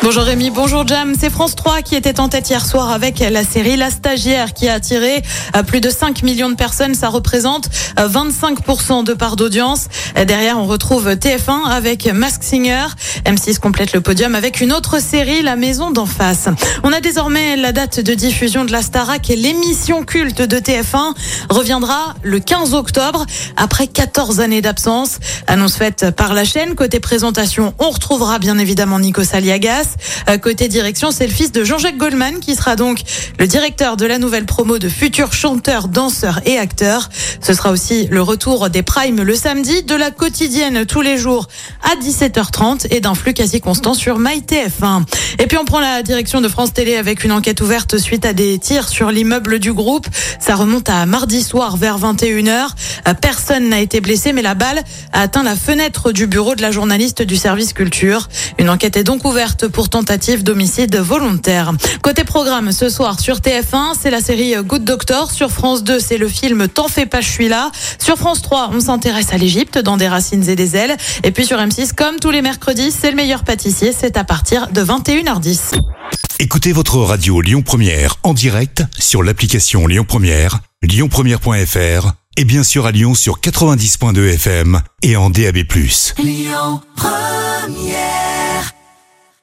Bonjour Rémi, bonjour Jam. C'est France 3 qui était en tête hier soir avec la série La Stagiaire qui a attiré euh, plus de 5 millions de personnes. Ça représente euh, 25% de part d'audience. Euh, Derrière, on retrouve TF1 avec Mask Singer. M6 complète le podium avec une autre série, La Maison d'en face. On a désormais la date de diffusion de la Starac et l'émission culte de TF1 reviendra le 15 octobre après 14 années d'absence. Annonce faite par la chaîne. Côté présentation, on retrouvera bien évidemment Nico Saliagas. Euh, Côté direction, c'est le fils de Jean-Jacques Goldman qui sera donc le directeur de la nouvelle promo de futurs chanteurs, danseurs et acteurs. Ce sera aussi le retour des primes le samedi, de la quotidienne tous les jours à 17h30 et d'un flux quasi constant sur MyTF1. Et puis on prend la direction de France Télé avec une enquête ouverte suite à des tirs sur l'immeuble du groupe. Ça remonte à mardi soir vers 21h. Euh, Personne n'a été blessé, mais la balle a atteint la fenêtre du bureau de la journaliste du service culture. Une enquête est donc ouverte pour tentative d'homicide volontaire. Côté programme, ce soir sur TF1, c'est la série Good Doctor. Sur France 2, c'est le film T'en fais pas, je suis là. Sur France 3, on s'intéresse à l'Égypte dans des racines et des ailes. Et puis sur M6, comme tous les mercredis, c'est le meilleur pâtissier. C'est à partir de 21h10. Écoutez votre radio Lyon Première en direct sur l'application Lyon Première, lyonpremière.fr et bien sûr à Lyon sur 90.2 FM et en DAB+.